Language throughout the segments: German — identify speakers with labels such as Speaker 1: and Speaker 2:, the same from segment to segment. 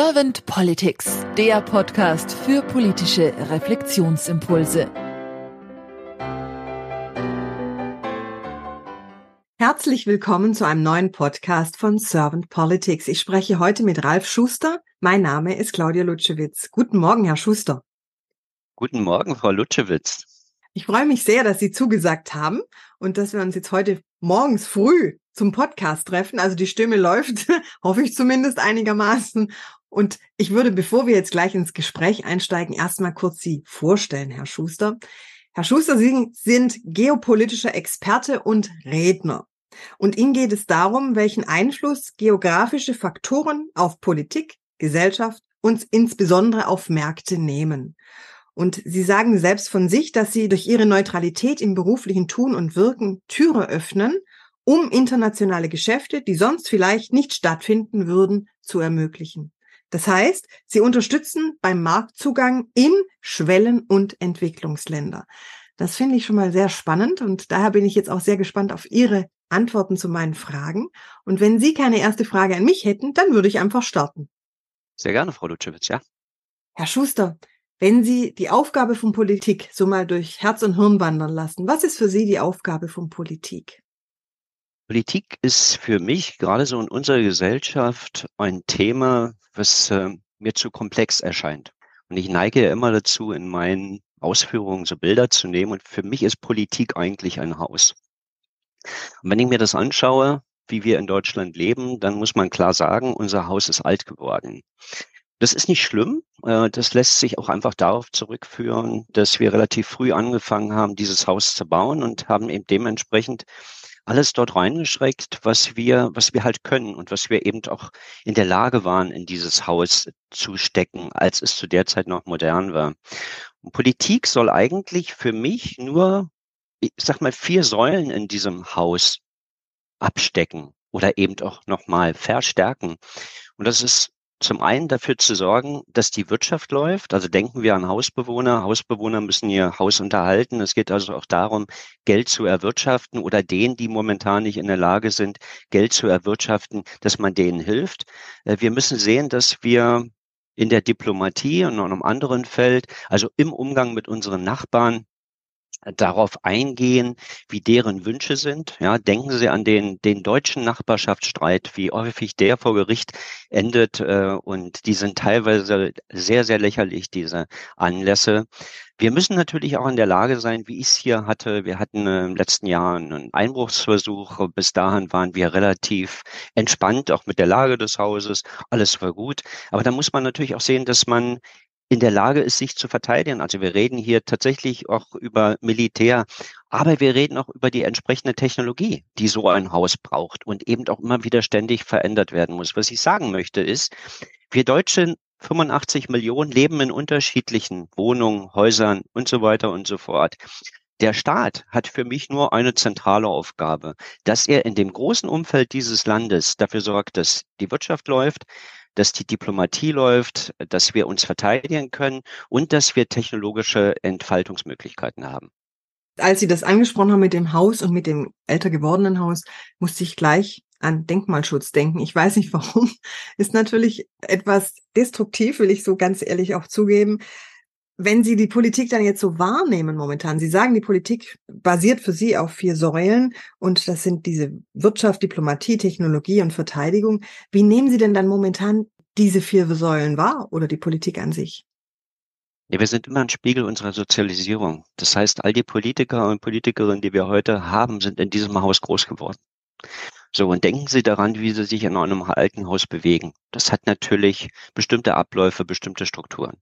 Speaker 1: Servant Politics, der Podcast für politische Reflexionsimpulse.
Speaker 2: Herzlich willkommen zu einem neuen Podcast von Servant Politics. Ich spreche heute mit Ralf Schuster. Mein Name ist Claudia Lutschewitz. Guten Morgen, Herr Schuster.
Speaker 3: Guten Morgen, Frau Lutschewitz.
Speaker 2: Ich freue mich sehr, dass Sie zugesagt haben und dass wir uns jetzt heute morgens früh zum Podcast treffen. Also die Stimme läuft, hoffe ich zumindest einigermaßen. Und ich würde, bevor wir jetzt gleich ins Gespräch einsteigen, erstmal kurz Sie vorstellen, Herr Schuster. Herr Schuster, Sie sind geopolitischer Experte und Redner. Und Ihnen geht es darum, welchen Einfluss geografische Faktoren auf Politik, Gesellschaft und insbesondere auf Märkte nehmen. Und Sie sagen selbst von sich, dass Sie durch Ihre Neutralität im beruflichen Tun und Wirken Türe öffnen, um internationale Geschäfte, die sonst vielleicht nicht stattfinden würden, zu ermöglichen. Das heißt, Sie unterstützen beim Marktzugang in Schwellen- und Entwicklungsländer. Das finde ich schon mal sehr spannend und daher bin ich jetzt auch sehr gespannt auf Ihre Antworten zu meinen Fragen. Und wenn Sie keine erste Frage an mich hätten, dann würde ich einfach starten.
Speaker 3: Sehr gerne, Frau Lutschewitz, ja.
Speaker 2: Herr Schuster, wenn Sie die Aufgabe von Politik so mal durch Herz und Hirn wandern lassen, was ist für Sie die Aufgabe von Politik?
Speaker 3: Politik ist für mich gerade so in unserer Gesellschaft ein Thema, was äh, mir zu komplex erscheint. Und ich neige ja immer dazu, in meinen Ausführungen so Bilder zu nehmen. Und für mich ist Politik eigentlich ein Haus. Und wenn ich mir das anschaue, wie wir in Deutschland leben, dann muss man klar sagen, unser Haus ist alt geworden. Das ist nicht schlimm. Äh, das lässt sich auch einfach darauf zurückführen, dass wir relativ früh angefangen haben, dieses Haus zu bauen und haben eben dementsprechend alles dort reingeschreckt, was wir, was wir halt können und was wir eben auch in der Lage waren, in dieses Haus zu stecken, als es zu der Zeit noch modern war. Und Politik soll eigentlich für mich nur, ich sag mal, vier Säulen in diesem Haus abstecken oder eben auch nochmal verstärken. Und das ist zum einen dafür zu sorgen, dass die Wirtschaft läuft. Also denken wir an Hausbewohner. Hausbewohner müssen ihr Haus unterhalten. Es geht also auch darum, Geld zu erwirtschaften oder denen, die momentan nicht in der Lage sind, Geld zu erwirtschaften, dass man denen hilft. Äh, wir müssen sehen, dass wir in der Diplomatie und in einem anderen Feld, also im Umgang mit unseren Nachbarn, darauf eingehen, wie deren Wünsche sind. Ja, denken Sie an den, den deutschen Nachbarschaftsstreit, wie häufig der vor Gericht endet. Äh, und die sind teilweise sehr, sehr lächerlich, diese Anlässe. Wir müssen natürlich auch in der Lage sein, wie ich es hier hatte. Wir hatten im letzten Jahr einen Einbruchsversuch. Bis dahin waren wir relativ entspannt, auch mit der Lage des Hauses. Alles war gut. Aber da muss man natürlich auch sehen, dass man in der Lage ist, sich zu verteidigen. Also wir reden hier tatsächlich auch über Militär, aber wir reden auch über die entsprechende Technologie, die so ein Haus braucht und eben auch immer wieder ständig verändert werden muss. Was ich sagen möchte ist, wir Deutschen 85 Millionen leben in unterschiedlichen Wohnungen, Häusern und so weiter und so fort. Der Staat hat für mich nur eine zentrale Aufgabe, dass er in dem großen Umfeld dieses Landes dafür sorgt, dass die Wirtschaft läuft, dass die Diplomatie läuft, dass wir uns verteidigen können und dass wir technologische Entfaltungsmöglichkeiten haben.
Speaker 2: Als Sie das angesprochen haben mit dem Haus und mit dem älter gewordenen Haus, musste ich gleich an Denkmalschutz denken. Ich weiß nicht warum. Ist natürlich etwas destruktiv, will ich so ganz ehrlich auch zugeben. Wenn Sie die Politik dann jetzt so wahrnehmen momentan, Sie sagen, die Politik basiert für Sie auf vier Säulen und das sind diese Wirtschaft, Diplomatie, Technologie und Verteidigung. Wie nehmen Sie denn dann momentan diese vier Säulen wahr oder die Politik an sich?
Speaker 3: Ja, wir sind immer ein Spiegel unserer Sozialisierung. Das heißt, all die Politiker und Politikerinnen, die wir heute haben, sind in diesem Haus groß geworden. So, und denken Sie daran, wie Sie sich in einem alten Haus bewegen. Das hat natürlich bestimmte Abläufe, bestimmte Strukturen.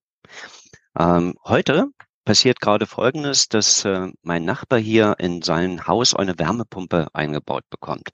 Speaker 3: Ähm, heute passiert gerade Folgendes, dass äh, mein Nachbar hier in sein Haus eine Wärmepumpe eingebaut bekommt.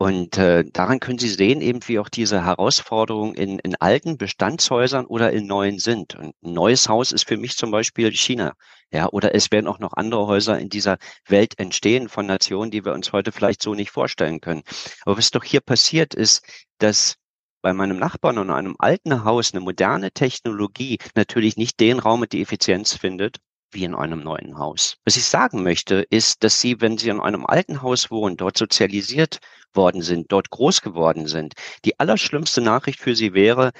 Speaker 3: Und äh, daran können Sie sehen, eben wie auch diese Herausforderungen in, in alten Bestandshäusern oder in neuen sind. Und ein neues Haus ist für mich zum Beispiel China. Ja, oder es werden auch noch andere Häuser in dieser Welt entstehen von Nationen, die wir uns heute vielleicht so nicht vorstellen können. Aber was doch hier passiert ist, dass bei meinem Nachbarn in einem alten Haus eine moderne Technologie natürlich nicht den Raum und die Effizienz findet, wie in einem neuen Haus. Was ich sagen möchte, ist, dass Sie, wenn Sie in einem alten Haus wohnen, dort sozialisiert worden sind, dort groß geworden sind, die allerschlimmste Nachricht für Sie wäre,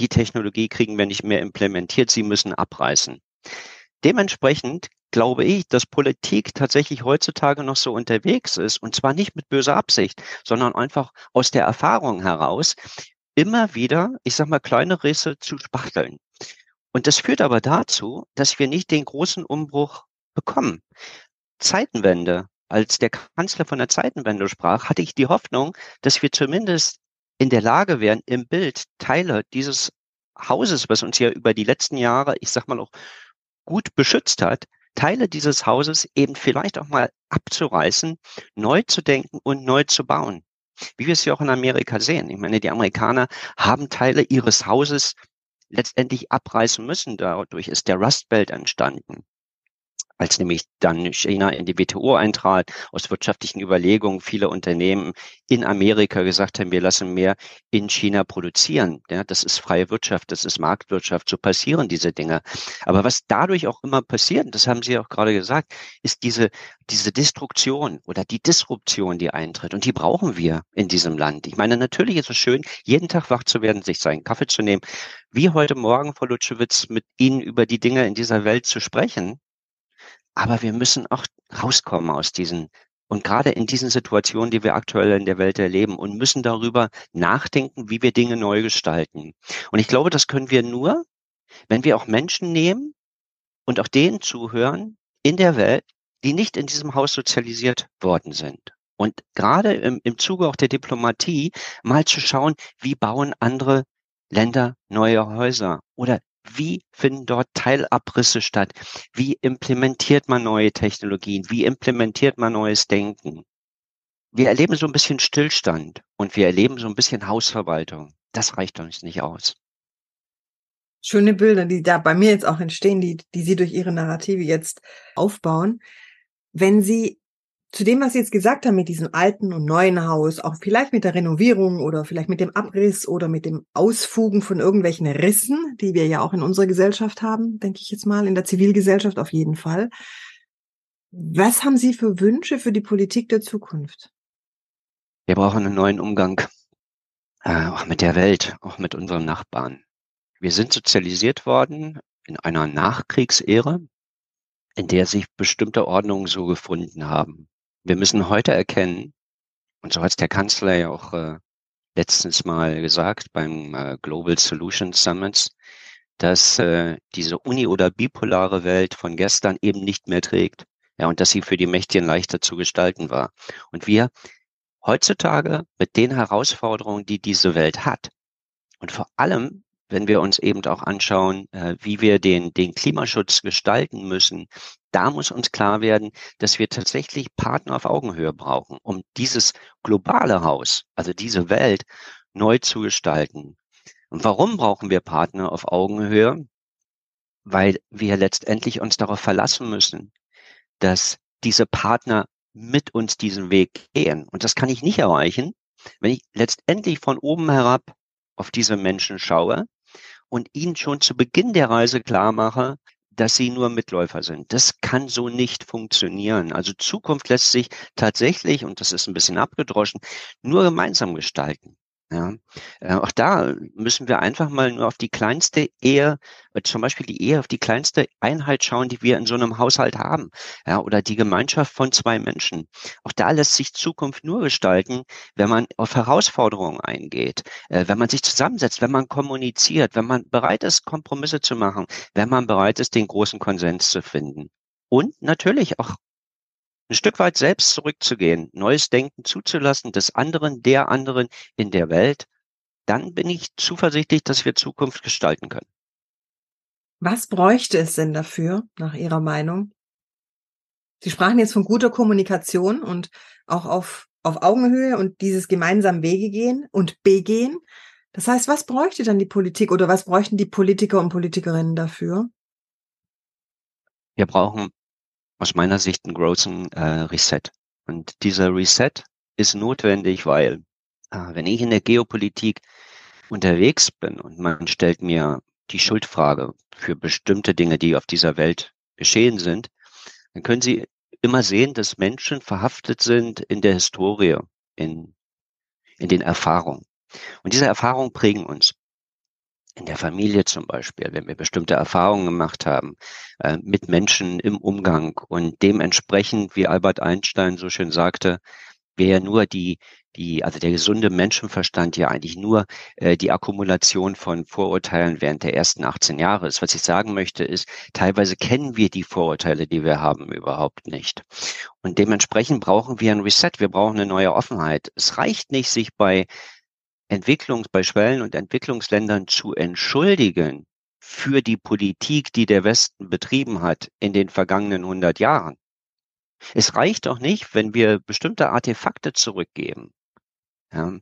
Speaker 3: die Technologie kriegen wir nicht mehr implementiert, sie müssen abreißen. Dementsprechend glaube ich, dass Politik tatsächlich heutzutage noch so unterwegs ist, und zwar nicht mit böser Absicht, sondern einfach aus der Erfahrung heraus, immer wieder, ich sag mal, kleine Risse zu spachteln. Und das führt aber dazu, dass wir nicht den großen Umbruch bekommen. Zeitenwende. Als der Kanzler von der Zeitenwende sprach, hatte ich die Hoffnung, dass wir zumindest in der Lage wären, im Bild Teile dieses Hauses, was uns ja über die letzten Jahre, ich sag mal auch gut beschützt hat, Teile dieses Hauses eben vielleicht auch mal abzureißen, neu zu denken und neu zu bauen. Wie wir es ja auch in Amerika sehen. Ich meine, die Amerikaner haben Teile ihres Hauses letztendlich abreißen müssen. Dadurch ist der Rust Belt entstanden als nämlich dann China in die WTO eintrat, aus wirtschaftlichen Überlegungen viele Unternehmen in Amerika gesagt haben, wir lassen mehr in China produzieren. Ja, das ist freie Wirtschaft, das ist Marktwirtschaft, so passieren diese Dinge. Aber was dadurch auch immer passiert, das haben Sie auch gerade gesagt, ist diese, diese Destruktion oder die Disruption, die eintritt. Und die brauchen wir in diesem Land. Ich meine, natürlich ist es schön, jeden Tag wach zu werden, sich seinen Kaffee zu nehmen, wie heute Morgen, Frau Lutschewitz, mit Ihnen über die Dinge in dieser Welt zu sprechen. Aber wir müssen auch rauskommen aus diesen und gerade in diesen Situationen, die wir aktuell in der Welt erleben und müssen darüber nachdenken, wie wir Dinge neu gestalten. Und ich glaube, das können wir nur, wenn wir auch Menschen nehmen und auch denen zuhören in der Welt, die nicht in diesem Haus sozialisiert worden sind. Und gerade im, im Zuge auch der Diplomatie mal zu schauen, wie bauen andere Länder neue Häuser oder wie finden dort Teilabrisse statt? Wie implementiert man neue Technologien? Wie implementiert man neues Denken? Wir erleben so ein bisschen Stillstand und wir erleben so ein bisschen Hausverwaltung. Das reicht uns nicht aus.
Speaker 2: Schöne Bilder, die da bei mir jetzt auch entstehen, die, die Sie durch Ihre Narrative jetzt aufbauen. Wenn Sie zu dem, was Sie jetzt gesagt haben mit diesem alten und neuen Haus, auch vielleicht mit der Renovierung oder vielleicht mit dem Abriss oder mit dem Ausfugen von irgendwelchen Rissen, die wir ja auch in unserer Gesellschaft haben, denke ich jetzt mal, in der Zivilgesellschaft auf jeden Fall. Was haben Sie für Wünsche für die Politik der Zukunft?
Speaker 3: Wir brauchen einen neuen Umgang, äh, auch mit der Welt, auch mit unseren Nachbarn. Wir sind sozialisiert worden in einer Nachkriegsära, in der sich bestimmte Ordnungen so gefunden haben. Wir müssen heute erkennen, und so hat es der Kanzler ja auch äh, letztens mal gesagt beim äh, Global Solutions Summits, dass äh, diese uni- oder bipolare Welt von gestern eben nicht mehr trägt. Ja, und dass sie für die Mächtigen leichter zu gestalten war. Und wir heutzutage mit den Herausforderungen, die diese Welt hat, und vor allem wenn wir uns eben auch anschauen, äh, wie wir den, den Klimaschutz gestalten müssen, da muss uns klar werden, dass wir tatsächlich Partner auf Augenhöhe brauchen, um dieses globale Haus, also diese Welt, neu zu gestalten. Und warum brauchen wir Partner auf Augenhöhe? Weil wir letztendlich uns darauf verlassen müssen, dass diese Partner mit uns diesen Weg gehen. Und das kann ich nicht erreichen, wenn ich letztendlich von oben herab auf diese Menschen schaue und ihnen schon zu Beginn der Reise klar mache, dass sie nur Mitläufer sind. Das kann so nicht funktionieren. Also Zukunft lässt sich tatsächlich, und das ist ein bisschen abgedroschen, nur gemeinsam gestalten. Ja, äh, auch da müssen wir einfach mal nur auf die kleinste Ehe, äh, zum Beispiel die Ehe, auf die kleinste Einheit schauen, die wir in so einem Haushalt haben. Ja, oder die Gemeinschaft von zwei Menschen. Auch da lässt sich Zukunft nur gestalten, wenn man auf Herausforderungen eingeht, äh, wenn man sich zusammensetzt, wenn man kommuniziert, wenn man bereit ist, Kompromisse zu machen, wenn man bereit ist, den großen Konsens zu finden. Und natürlich auch ein Stück weit selbst zurückzugehen, neues Denken zuzulassen, des anderen, der anderen in der Welt, dann bin ich zuversichtlich, dass wir Zukunft gestalten können.
Speaker 2: Was bräuchte es denn dafür, nach Ihrer Meinung? Sie sprachen jetzt von guter Kommunikation und auch auf, auf Augenhöhe und dieses gemeinsam Wege gehen und begehen. Das heißt, was bräuchte dann die Politik oder was bräuchten die Politiker und Politikerinnen dafür?
Speaker 3: Wir brauchen aus meiner Sicht einen großen äh, Reset. Und dieser Reset ist notwendig, weil äh, wenn ich in der Geopolitik unterwegs bin und man stellt mir die Schuldfrage für bestimmte Dinge, die auf dieser Welt geschehen sind, dann können Sie immer sehen, dass Menschen verhaftet sind in der Historie, in, in den Erfahrungen. Und diese Erfahrungen prägen uns. In der Familie zum Beispiel, wenn wir bestimmte Erfahrungen gemacht haben äh, mit Menschen im Umgang und dementsprechend, wie Albert Einstein so schön sagte, wäre nur die, die, also der gesunde Menschenverstand ja eigentlich nur äh, die Akkumulation von Vorurteilen während der ersten 18 Jahre ist. Was ich sagen möchte, ist, teilweise kennen wir die Vorurteile, die wir haben, überhaupt nicht. Und dementsprechend brauchen wir ein Reset, wir brauchen eine neue Offenheit. Es reicht nicht, sich bei Entwicklungs, bei Schwellen- und Entwicklungsländern zu entschuldigen für die Politik, die der Westen betrieben hat in den vergangenen 100 Jahren. Es reicht doch nicht, wenn wir bestimmte Artefakte zurückgeben. Ja.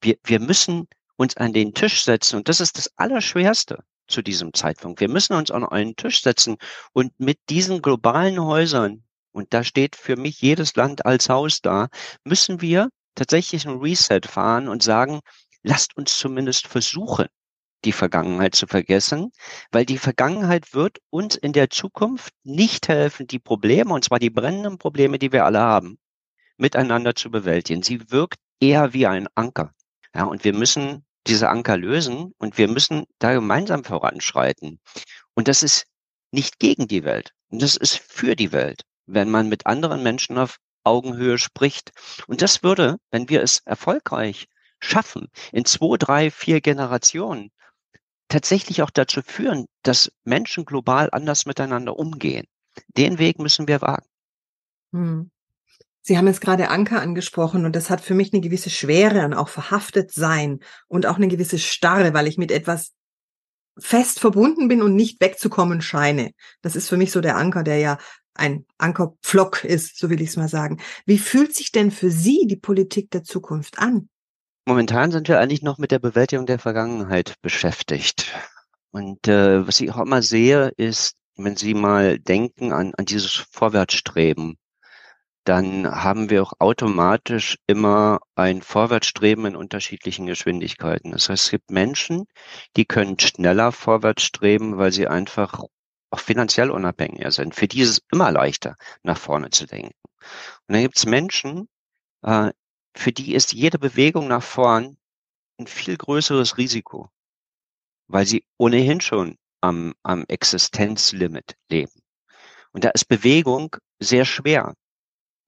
Speaker 3: Wir, wir müssen uns an den Tisch setzen und das ist das Allerschwerste zu diesem Zeitpunkt. Wir müssen uns an einen Tisch setzen und mit diesen globalen Häusern, und da steht für mich jedes Land als Haus da, müssen wir tatsächlich ein Reset fahren und sagen, lasst uns zumindest versuchen, die Vergangenheit zu vergessen, weil die Vergangenheit wird uns in der Zukunft nicht helfen, die Probleme, und zwar die brennenden Probleme, die wir alle haben, miteinander zu bewältigen. Sie wirkt eher wie ein Anker. Ja, und wir müssen diese Anker lösen und wir müssen da gemeinsam voranschreiten. Und das ist nicht gegen die Welt. Und das ist für die Welt, wenn man mit anderen Menschen auf Augenhöhe spricht. Und das würde, wenn wir es erfolgreich schaffen, in zwei, drei, vier Generationen tatsächlich auch dazu führen, dass Menschen global anders miteinander umgehen. Den Weg müssen wir wagen.
Speaker 2: Hm. Sie haben jetzt gerade Anker angesprochen und das hat für mich eine gewisse Schwere und auch verhaftet sein und auch eine gewisse Starre, weil ich mit etwas fest verbunden bin und nicht wegzukommen scheine. Das ist für mich so der Anker, der ja ein Ankerpflock ist, so will ich es mal sagen. Wie fühlt sich denn für Sie die Politik der Zukunft an?
Speaker 3: Momentan sind wir eigentlich noch mit der Bewältigung der Vergangenheit beschäftigt. Und äh, was ich auch immer sehe, ist, wenn Sie mal denken an, an dieses Vorwärtsstreben, dann haben wir auch automatisch immer ein Vorwärtsstreben in unterschiedlichen Geschwindigkeiten. Das heißt, es gibt Menschen, die können schneller vorwärtsstreben, weil sie einfach auch finanziell unabhängiger sind. Für die ist es immer leichter, nach vorne zu denken. Und dann gibt es Menschen, äh, für die ist jede Bewegung nach vorn ein viel größeres Risiko, weil sie ohnehin schon am, am Existenzlimit leben. Und da ist Bewegung sehr schwer,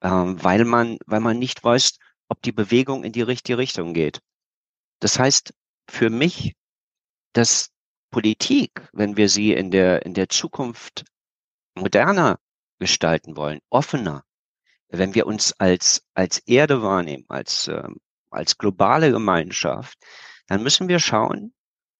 Speaker 3: äh, weil man, weil man nicht weiß, ob die Bewegung in die richtige Richtung geht. Das heißt, für mich, dass Politik, wenn wir sie in der, in der Zukunft moderner gestalten wollen, offener, wenn wir uns als, als Erde wahrnehmen, als, äh, als globale Gemeinschaft, dann müssen wir schauen,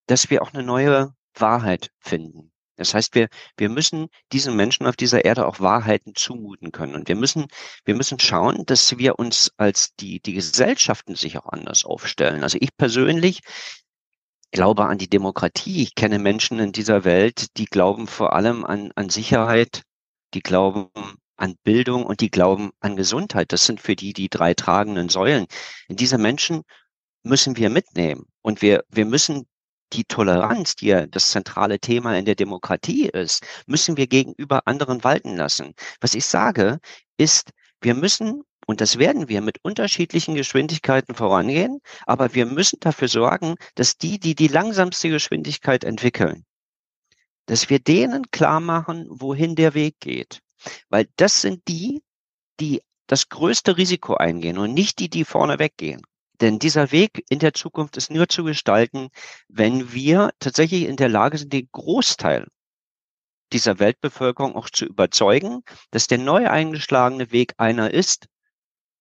Speaker 3: dass wir auch eine neue Wahrheit finden. Das heißt, wir, wir müssen diesen Menschen auf dieser Erde auch Wahrheiten zumuten können. Und wir müssen, wir müssen schauen, dass wir uns als die, die Gesellschaften sich auch anders aufstellen. Also ich persönlich glaube an die Demokratie. Ich kenne Menschen in dieser Welt, die glauben vor allem an, an Sicherheit, die glauben an Bildung und die glauben an Gesundheit. Das sind für die die drei tragenden Säulen. In diese Menschen müssen wir mitnehmen und wir, wir müssen die Toleranz, die ja das zentrale Thema in der Demokratie ist, müssen wir gegenüber anderen walten lassen. Was ich sage, ist, wir müssen, und das werden wir mit unterschiedlichen Geschwindigkeiten vorangehen, aber wir müssen dafür sorgen, dass die, die die langsamste Geschwindigkeit entwickeln, dass wir denen klar machen, wohin der Weg geht. Weil das sind die, die das größte Risiko eingehen und nicht die, die vorne weggehen. Denn dieser Weg in der Zukunft ist nur zu gestalten, wenn wir tatsächlich in der Lage sind, den Großteil dieser Weltbevölkerung auch zu überzeugen, dass der neu eingeschlagene Weg einer ist,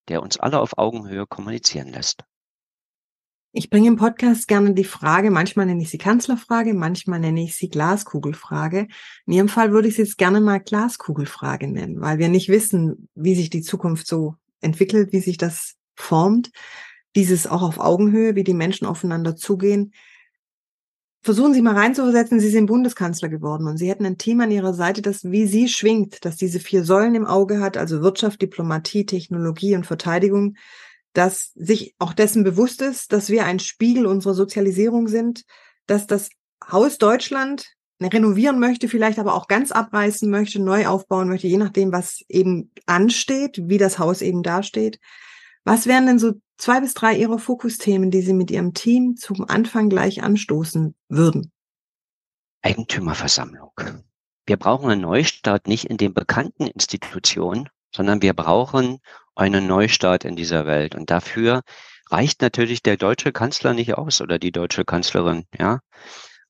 Speaker 3: der uns alle auf Augenhöhe kommunizieren lässt.
Speaker 2: Ich bringe im Podcast gerne die Frage, manchmal nenne ich sie Kanzlerfrage, manchmal nenne ich sie Glaskugelfrage. In Ihrem Fall würde ich sie jetzt gerne mal Glaskugelfrage nennen, weil wir nicht wissen, wie sich die Zukunft so entwickelt, wie sich das formt. Dieses auch auf Augenhöhe, wie die Menschen aufeinander zugehen. Versuchen Sie mal reinzuversetzen, Sie sind Bundeskanzler geworden und Sie hätten ein Team an Ihrer Seite, das wie Sie schwingt, das diese vier Säulen im Auge hat, also Wirtschaft, Diplomatie, Technologie und Verteidigung dass sich auch dessen bewusst ist, dass wir ein Spiegel unserer Sozialisierung sind, dass das Haus Deutschland renovieren möchte, vielleicht aber auch ganz abreißen möchte, neu aufbauen möchte, je nachdem, was eben ansteht, wie das Haus eben dasteht. Was wären denn so zwei bis drei Ihrer Fokusthemen, die Sie mit Ihrem Team zum Anfang gleich anstoßen würden?
Speaker 3: Eigentümerversammlung. Wir brauchen einen Neustart nicht in den bekannten Institutionen, sondern wir brauchen einen Neustart in dieser Welt. Und dafür reicht natürlich der deutsche Kanzler nicht aus oder die deutsche Kanzlerin, ja.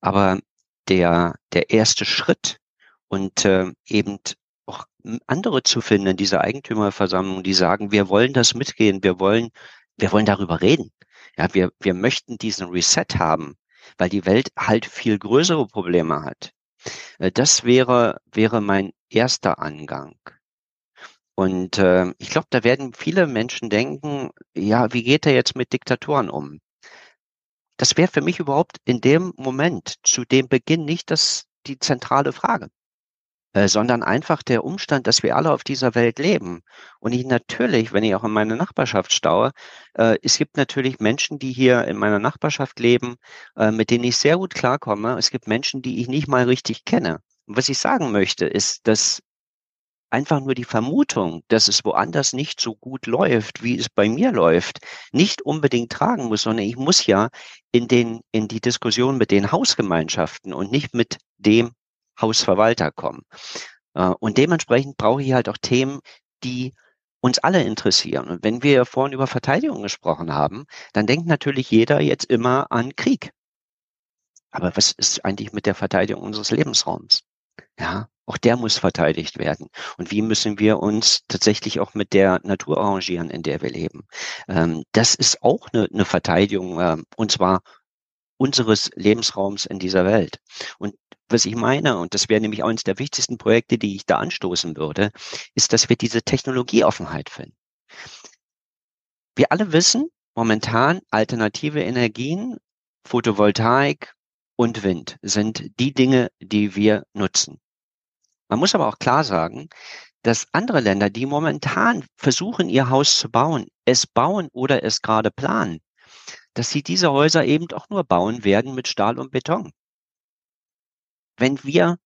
Speaker 3: Aber der, der erste Schritt und äh, eben auch andere zu finden in dieser Eigentümerversammlung, die sagen, wir wollen das mitgehen, wir wollen, wir wollen darüber reden. Ja, wir, wir möchten diesen Reset haben, weil die Welt halt viel größere Probleme hat. Äh, das wäre, wäre mein erster Angang. Und äh, ich glaube, da werden viele Menschen denken, ja, wie geht er jetzt mit Diktatoren um? Das wäre für mich überhaupt in dem Moment, zu dem Beginn nicht das, die zentrale Frage, äh, sondern einfach der Umstand, dass wir alle auf dieser Welt leben. Und ich natürlich, wenn ich auch in meine Nachbarschaft staue, äh, es gibt natürlich Menschen, die hier in meiner Nachbarschaft leben, äh, mit denen ich sehr gut klarkomme. Es gibt Menschen, die ich nicht mal richtig kenne. Und was ich sagen möchte, ist, dass einfach nur die Vermutung, dass es woanders nicht so gut läuft, wie es bei mir läuft, nicht unbedingt tragen muss, sondern ich muss ja in den, in die Diskussion mit den Hausgemeinschaften und nicht mit dem Hausverwalter kommen. Äh, und dementsprechend brauche ich halt auch Themen, die uns alle interessieren. Und wenn wir vorhin über Verteidigung gesprochen haben, dann denkt natürlich jeder jetzt immer an Krieg. Aber was ist eigentlich mit der Verteidigung unseres Lebensraums? Ja, auch der muss verteidigt werden. Und wie müssen wir uns tatsächlich auch mit der Natur arrangieren, in der wir leben? Ähm, das ist auch eine, eine Verteidigung, äh, und zwar unseres Lebensraums in dieser Welt. Und was ich meine, und das wäre nämlich eines der wichtigsten Projekte, die ich da anstoßen würde, ist, dass wir diese Technologieoffenheit finden. Wir alle wissen momentan, alternative Energien, Photovoltaik und Wind sind die Dinge, die wir nutzen. Man muss aber auch klar sagen, dass andere Länder, die momentan versuchen, ihr Haus zu bauen, es bauen oder es gerade planen, dass sie diese Häuser eben auch nur bauen werden mit Stahl und Beton. Wenn wir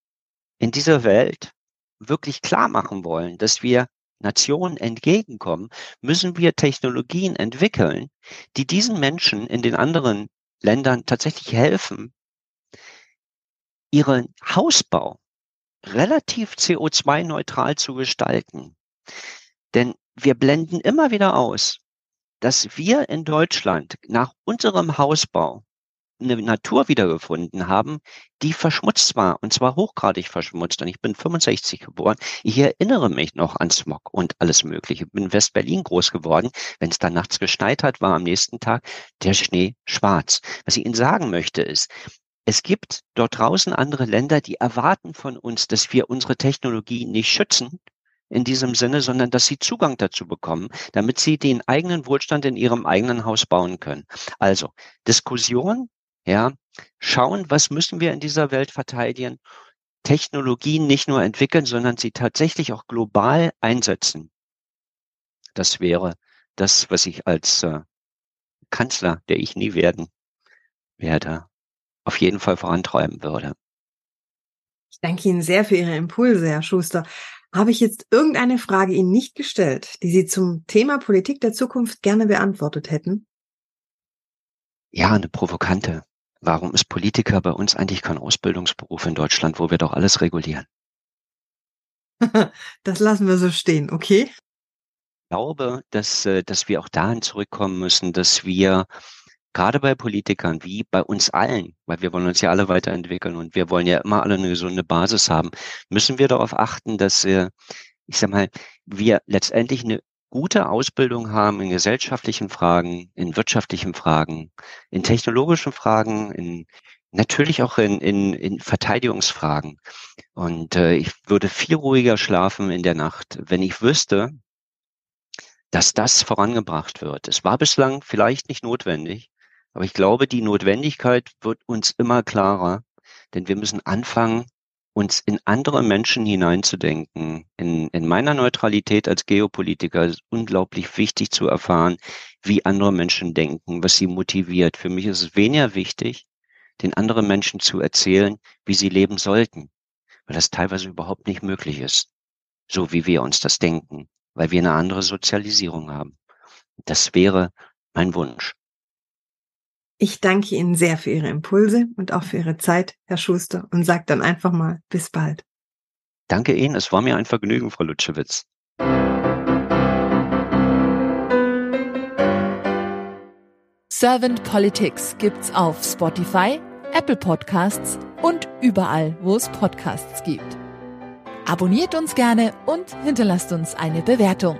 Speaker 3: in dieser Welt wirklich klar machen wollen, dass wir Nationen entgegenkommen, müssen wir Technologien entwickeln, die diesen Menschen in den anderen Ländern tatsächlich helfen, ihren Hausbau relativ CO2-neutral zu gestalten. Denn wir blenden immer wieder aus, dass wir in Deutschland nach unserem Hausbau eine Natur wiedergefunden haben, die verschmutzt war, und zwar hochgradig verschmutzt. Und ich bin 65 geboren. Ich erinnere mich noch an Smog und alles Mögliche. Ich bin in West-Berlin groß geworden. Wenn es dann nachts geschneit hat, war am nächsten Tag der Schnee schwarz. Was ich Ihnen sagen möchte ist, es gibt dort draußen andere Länder, die erwarten von uns, dass wir unsere Technologie nicht schützen in diesem Sinne, sondern dass sie Zugang dazu bekommen, damit sie den eigenen Wohlstand in ihrem eigenen Haus bauen können. Also Diskussion, ja, schauen, was müssen wir in dieser Welt verteidigen, Technologien nicht nur entwickeln, sondern sie tatsächlich auch global einsetzen. Das wäre das, was ich als äh, Kanzler, der ich nie werden werde, auf jeden Fall vorantreiben würde.
Speaker 2: Ich danke Ihnen sehr für Ihre Impulse, Herr Schuster. Habe ich jetzt irgendeine Frage Ihnen nicht gestellt, die Sie zum Thema Politik der Zukunft gerne beantwortet hätten?
Speaker 3: Ja, eine provokante. Warum ist Politiker bei uns eigentlich kein Ausbildungsberuf in Deutschland, wo wir doch alles regulieren?
Speaker 2: das lassen wir so stehen, okay?
Speaker 3: Ich glaube, dass, äh, dass wir auch dahin zurückkommen müssen, dass wir gerade bei Politikern wie bei uns allen, weil wir wollen uns ja alle weiterentwickeln und wir wollen ja immer alle eine gesunde Basis haben, müssen wir darauf achten, dass wir, ich sag mal, wir letztendlich eine gute Ausbildung haben in gesellschaftlichen Fragen, in wirtschaftlichen Fragen, in technologischen Fragen, in natürlich auch in, in, in Verteidigungsfragen. Und äh, ich würde viel ruhiger schlafen in der Nacht, wenn ich wüsste, dass das vorangebracht wird. Es war bislang vielleicht nicht notwendig, aber ich glaube, die Notwendigkeit wird uns immer klarer, denn wir müssen anfangen, uns in andere Menschen hineinzudenken. In, in meiner Neutralität als Geopolitiker ist unglaublich wichtig zu erfahren, wie andere Menschen denken, was sie motiviert. Für mich ist es weniger wichtig, den anderen Menschen zu erzählen, wie sie leben sollten, weil das teilweise überhaupt nicht möglich ist, so wie wir uns das denken, weil wir eine andere Sozialisierung haben. Das wäre mein Wunsch.
Speaker 2: Ich danke Ihnen sehr für Ihre Impulse und auch für Ihre Zeit, Herr Schuster, und sage dann einfach mal bis bald.
Speaker 3: Danke Ihnen, es war mir ein Vergnügen, Frau Lutschewitz.
Speaker 1: Servant Politics gibt's auf Spotify, Apple Podcasts und überall, wo es Podcasts gibt. Abonniert uns gerne und hinterlasst uns eine Bewertung.